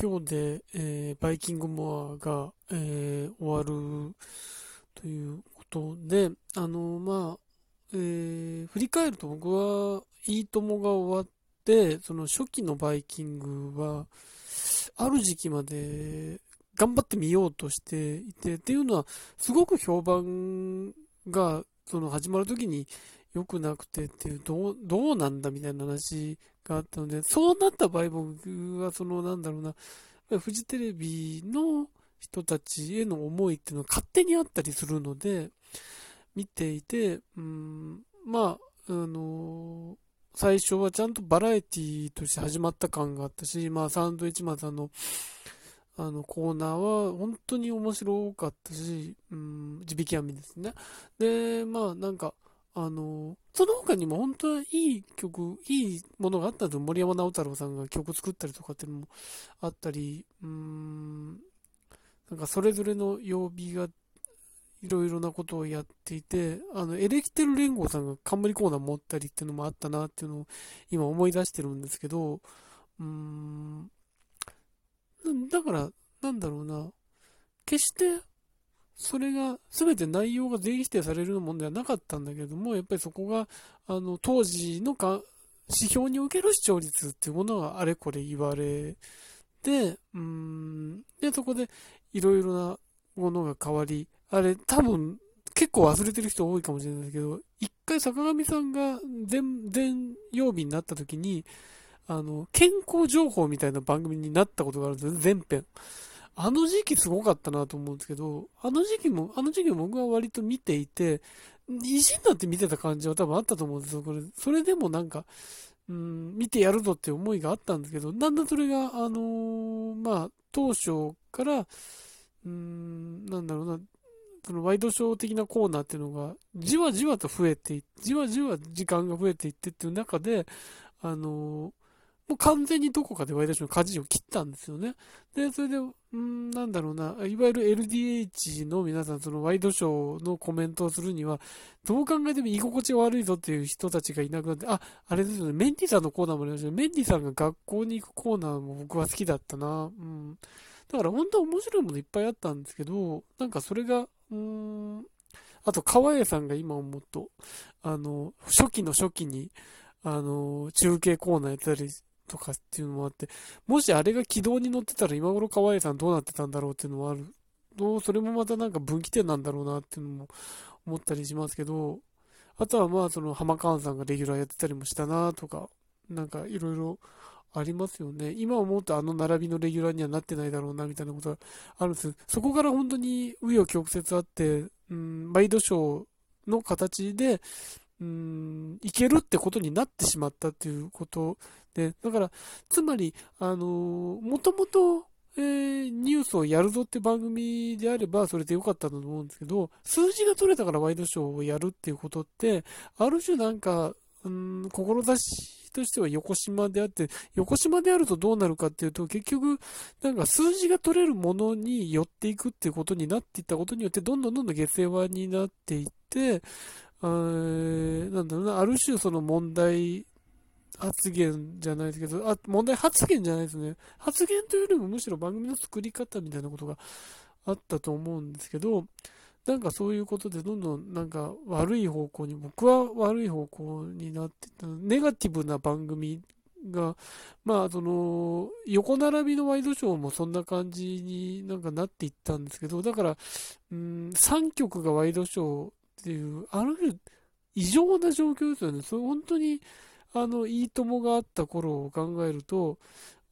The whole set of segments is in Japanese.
今日で、えー、バイキングモアが、えー、終わるということで、あの、まあ、えー、振り返ると僕は、いいともが終わって、その初期のバイキングは、ある時期まで頑張ってみようとしていて、っていうのは、すごく評判が、その始まる時に良くなくてっていう、どう、どうなんだみたいな話があったので、そうなった場合僕はその、なんだろうな、フジテレビの人たちへの思いっていうのは勝手にあったりするので、見ていて、うん、まあ、あの最初はちゃんとバラエティとして始まった感があったし、まあ、サンドイッチマンさんの、あの、コーナーは本当に面白かったし、うん、地引き網ですね。で、まあ、なんか、あの、その他にも本当はいい曲、いいものがあったと、森山直太朗さんが曲作ったりとかっていうのもあったり、うーん、なんかそれぞれの曜日がいろいろなことをやっていて、あの、エレキテル連合さんが冠コーナー持ったりっていうのもあったなっていうのを今思い出してるんですけど、うーん、だから、なんだろうな、決してそれが、すべて内容が全否定されるものではなかったんだけども、やっぱりそこが、あの、当時のか指標における視聴率っていうものがあれこれ言われて、うん、で、そこでいろいろなものが変わり、あれ、多分、結構忘れてる人多いかもしれないけど、一回坂上さんが全、全曜日になった時に、あの、健康情報みたいな番組になったことがあるんですよ、全編。あの時期すごかったなと思うんですけど、あの時期も、あの時期も僕は割と見ていて、意地になって見てた感じは多分あったと思うんですよ。これ、それでもなんか、うん、見てやるぞって思いがあったんですけど、だんだんそれが、あのー、まあ、当初から、うん、なんだろうな、そのワイドショー的なコーナーっていうのが、じわじわと増えてい、じわじわ時間が増えていってっていう中で、あのーもう完全にどこかでワイドショーの舵を切ったんですよね。で、それで、うん、なんだろうな、いわゆる LDH の皆さん、そのワイドショーのコメントをするには、どう考えても居心地が悪いぞっていう人たちがいなくなって、あ、あれですよね、メンディさんのコーナーもありましたね。メンディさんが学校に行くコーナーも僕は好きだったな。うん。だから本当は面白いものいっぱいあったんですけど、なんかそれが、うーん、あと、川栄さんが今思うと、あの、初期の初期に、あの、中継コーナーやったりとかっていうのもあって、もしあれが軌道に乗ってたら今頃河合さんどうなってたんだろうっていうのもある。どう、それもまたなんか分岐点なんだろうなっていうのも思ったりしますけど、あとはまあその浜川さんがレギュラーやってたりもしたなとか、なんかいろいろありますよね。今思うとあの並びのレギュラーにはなってないだろうなみたいなことがあるんです。そこから本当に紆余曲折あって、うん、ワイドショーの形で、うん、いけるってことになってしまったっていうことで、だから、つまり、あのもともと、えー、ニュースをやるぞって番組であれば、それでよかったと思うんですけど、数字が取れたからワイドショーをやるっていうことって、ある種なんか、うん、志としては横島であって、横島であるとどうなるかっていうと、結局、なんか数字が取れるものに寄っていくっていうことになっていったことによって、どんどんどんどん下世話になっていって、なんだろうな、ある種その問題発言じゃないですけど、あ、問題発言じゃないですね。発言というよりもむしろ番組の作り方みたいなことがあったと思うんですけど、なんかそういうことでどんどんなんか悪い方向に、僕は悪い方向になってた、ネガティブな番組が、まあその、横並びのワイドショーもそんな感じになんかなっていったんですけど、だから、うん、3曲がワイドショーっていう、ある種、異常な状況ですよね。それ本当に、あの、いいともがあった頃を考えると、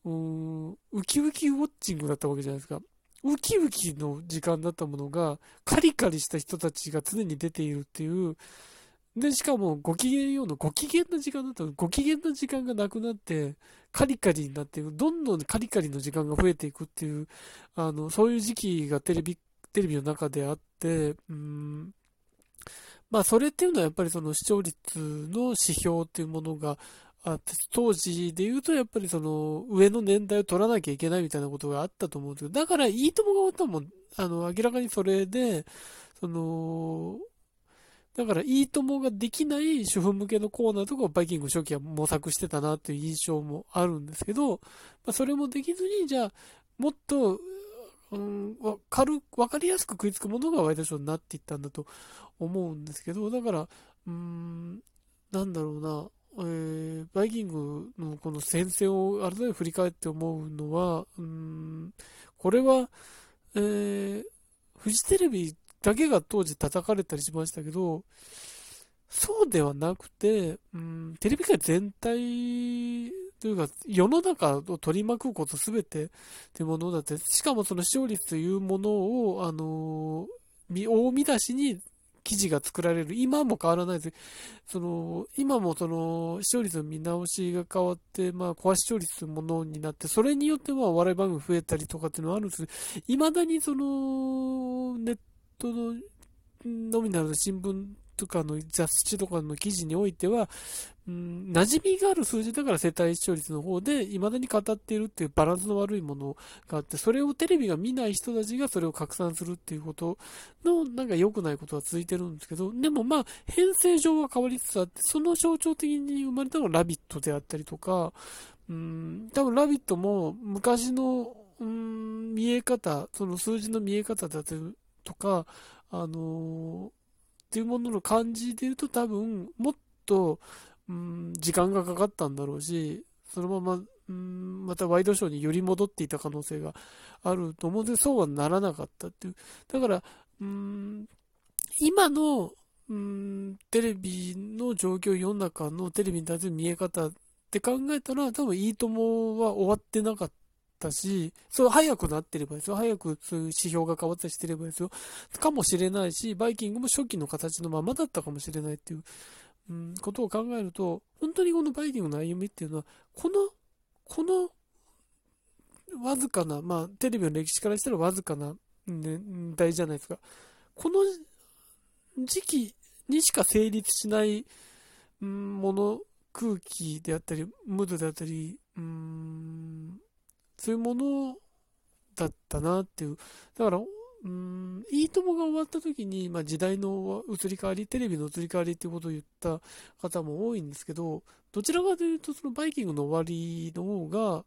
うん、ウキウキウォッチングだったわけじゃないですか。ウキウキの時間だったものが、カリカリした人たちが常に出ているっていう、で、しかも、ご機嫌ようのご機嫌な時間だったのご機嫌な時間がなくなって、カリカリになっていく、どんどんカリカリの時間が増えていくっていう、あの、そういう時期がテレビ、テレビの中であって、うん、まあ、それっていうのはやっぱりその視聴率の指標っていうものがあって、当時で言うとやっぱりその上の年代を取らなきゃいけないみたいなことがあったと思うんですけど、だからいいともが終わったもん、あの、明らかにそれで、その、だから、いいともができない主婦向けのコーナーとかをバイキング初期は模索してたなっていう印象もあるんですけど、まあ、それもできずに、じゃあ、もっと、うん、わかる、わかりやすく食いつくものがワイドショーになっていったんだと思うんですけど、だから、うん、なんだろうな、えー、バイキングのこの戦線を改めて振り返って思うのは、うん、これは、えー、フジテレビだけが当時叩かれたりしましたけど、そうではなくて、うん、テレビ界全体というか、世の中を取り巻くことすべてってものだって、しかもその視聴率というものを、あのー、大見出しに記事が作られる。今も変わらないです。その、今もその、視聴率の見直しが変わって、まあ、コア視聴率というものになって、それによってまあ、笑い番組増えたりとかっていうのはあるんですけど、未だにその、ネットのノミナルの新聞とかの雑誌とかの記事においては、うん、馴染みがある数字だから世帯視聴率の方で未だに語っているっていうバランスの悪いものがあって、それをテレビが見ない人たちがそれを拡散するっていうことのなんか良くないことは続いてるんですけど、でもまあ編成上は変わりつつあって、その象徴的に生まれたのがラビットであったりとか、うん、多分ラビットも昔の、うん、見え方、その数字の見え方だとか、あのー、っていうものの感じで言うと多分もっと、うん、時間がかかったんだろうし、そのまま、うん、またワイドショーにより戻っていた可能性があると思うんで、そうはならなかったっていう。だから、うん、今の、うん、テレビの状況、世の中のテレビに対する見え方って考えたら、多分いいともは終わってなかったし、そう、早くなってればですよ。早くそういう指標が変わったりしてればですよ。かもしれないし、バイキングも初期の形のままだったかもしれないっていううん、ことを考えると、本当にこのバイキングの歩みっていうのは、この、この、わずかな、まあ、テレビの歴史からしたらわずかな年代じゃないですか。この時期にしか成立しないもの、空気であったり、ムードであったり、うん、そういうものだったなっていう。だから、うん、いいともが終わった時に、まあ、時代の移り変わり、テレビの移り変わりっていうことを言った方も多いんですけど、どちらかというと、そのバイキングの終わりの方が、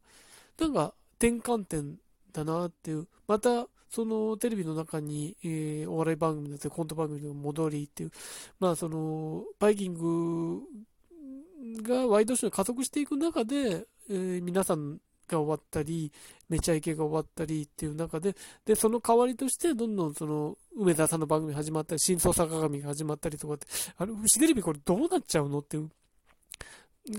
なんか転換点だなっていう、また、そのテレビの中に、えー、お笑い番組だったりコント番組の戻りっていう、まあその、バイキングがワイドショーに加速していく中で、えー、皆さんが終わったり、めちゃイケが終わったりっていう中で、で、その代わりとして、どんどんその、梅沢さんの番組始まったり、真相坂上が始まったりとかって、あれ、フジテレビこれどうなっちゃうのっていう、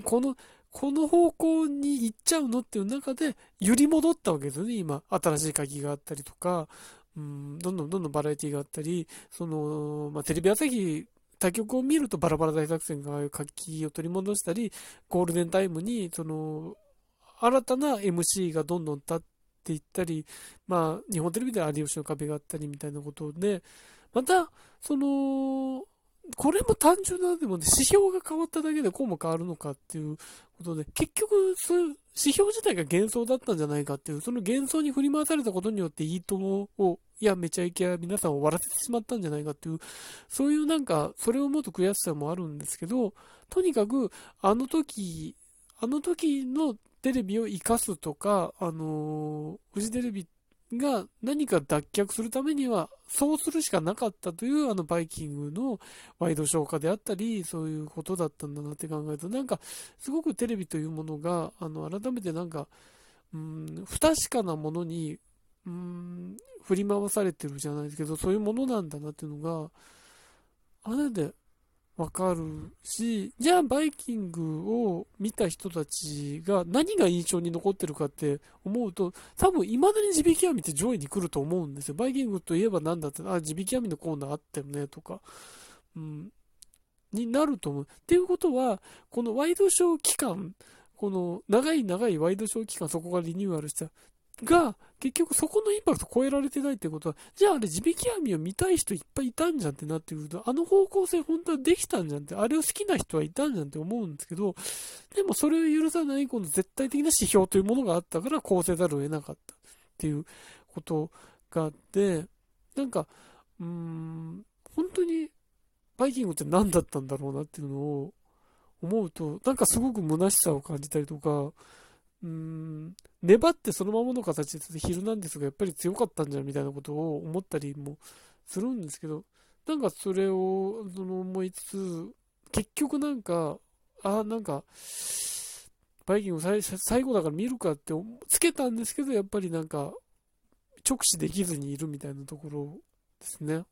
この、この方向に行っちゃうのっていう中で、揺り戻ったわけですよね、今。新しい鍵があったりとか、うん、どんどんどんどんバラエティがあったり、その、まあ、テレビ朝日他局を見るとバラバラ大作戦が活気を取り戻したり、ゴールデンタイムに、その、新たな MC がどんどん立っていったり、まあ、日本テレビでは有吉の壁があったりみたいなことで、また、その、これも単純なでもね、指標が変わっただけでこうも変わるのかっていうことで、結局、そういう指標自体が幻想だったんじゃないかっていう、その幻想に振り回されたことによって、いいともを、いや、めちゃイケや皆さんを終わらせてしまったんじゃないかっていう、そういうなんか、それをもっと悔しさもあるんですけど、とにかく、あの時、あの時のテレビを生かすとか、あの、フジテレビが何か脱却するためには、そうするしかなかったという、あの、バイキングのワイドショー化であったり、そういうことだったんだなって考えると、なんか、すごくテレビというものが、あの、改めてなんか、うん、不確かなものに、うん、振り回されてるじゃないですけど、そういうものなんだなっていうのが、あれでわかるし、じゃあバイキングを見た人たちが何が印象に残ってるかって思うと、多分未だに地引き網って上位に来ると思うんですよ。バイキングといえば何だって、あ、地引き網のコーナーあったよねとか、うん、になると思う。っていうことは、このワイドショー期間、この長い長いワイドショー期間、そこがリニューアルしたが、結局そこのインパクト超えられてないってことは、じゃああれ地引き網を見たい人いっぱいいたんじゃんってなってくると、あの方向性本当はできたんじゃんって、あれを好きな人はいたんじゃんって思うんですけど、でもそれを許さないこの絶対的な指標というものがあったからこうせざるを得なかったっていうことがあって、なんか、うーん、本当にバイキングって何だったんだろうなっていうのを思うと、なんかすごく虚しさを感じたりとか、うーん、粘ってそのままの形でヒルナンデスがやっぱり強かったんじゃんみたいなことを思ったりもするんですけど、なんかそれをその思いつつ、結局なんか、あ、なんか、バイキング最最後だから見るかってつけたんですけど、やっぱりなんか、直視できずにいるみたいなところですね。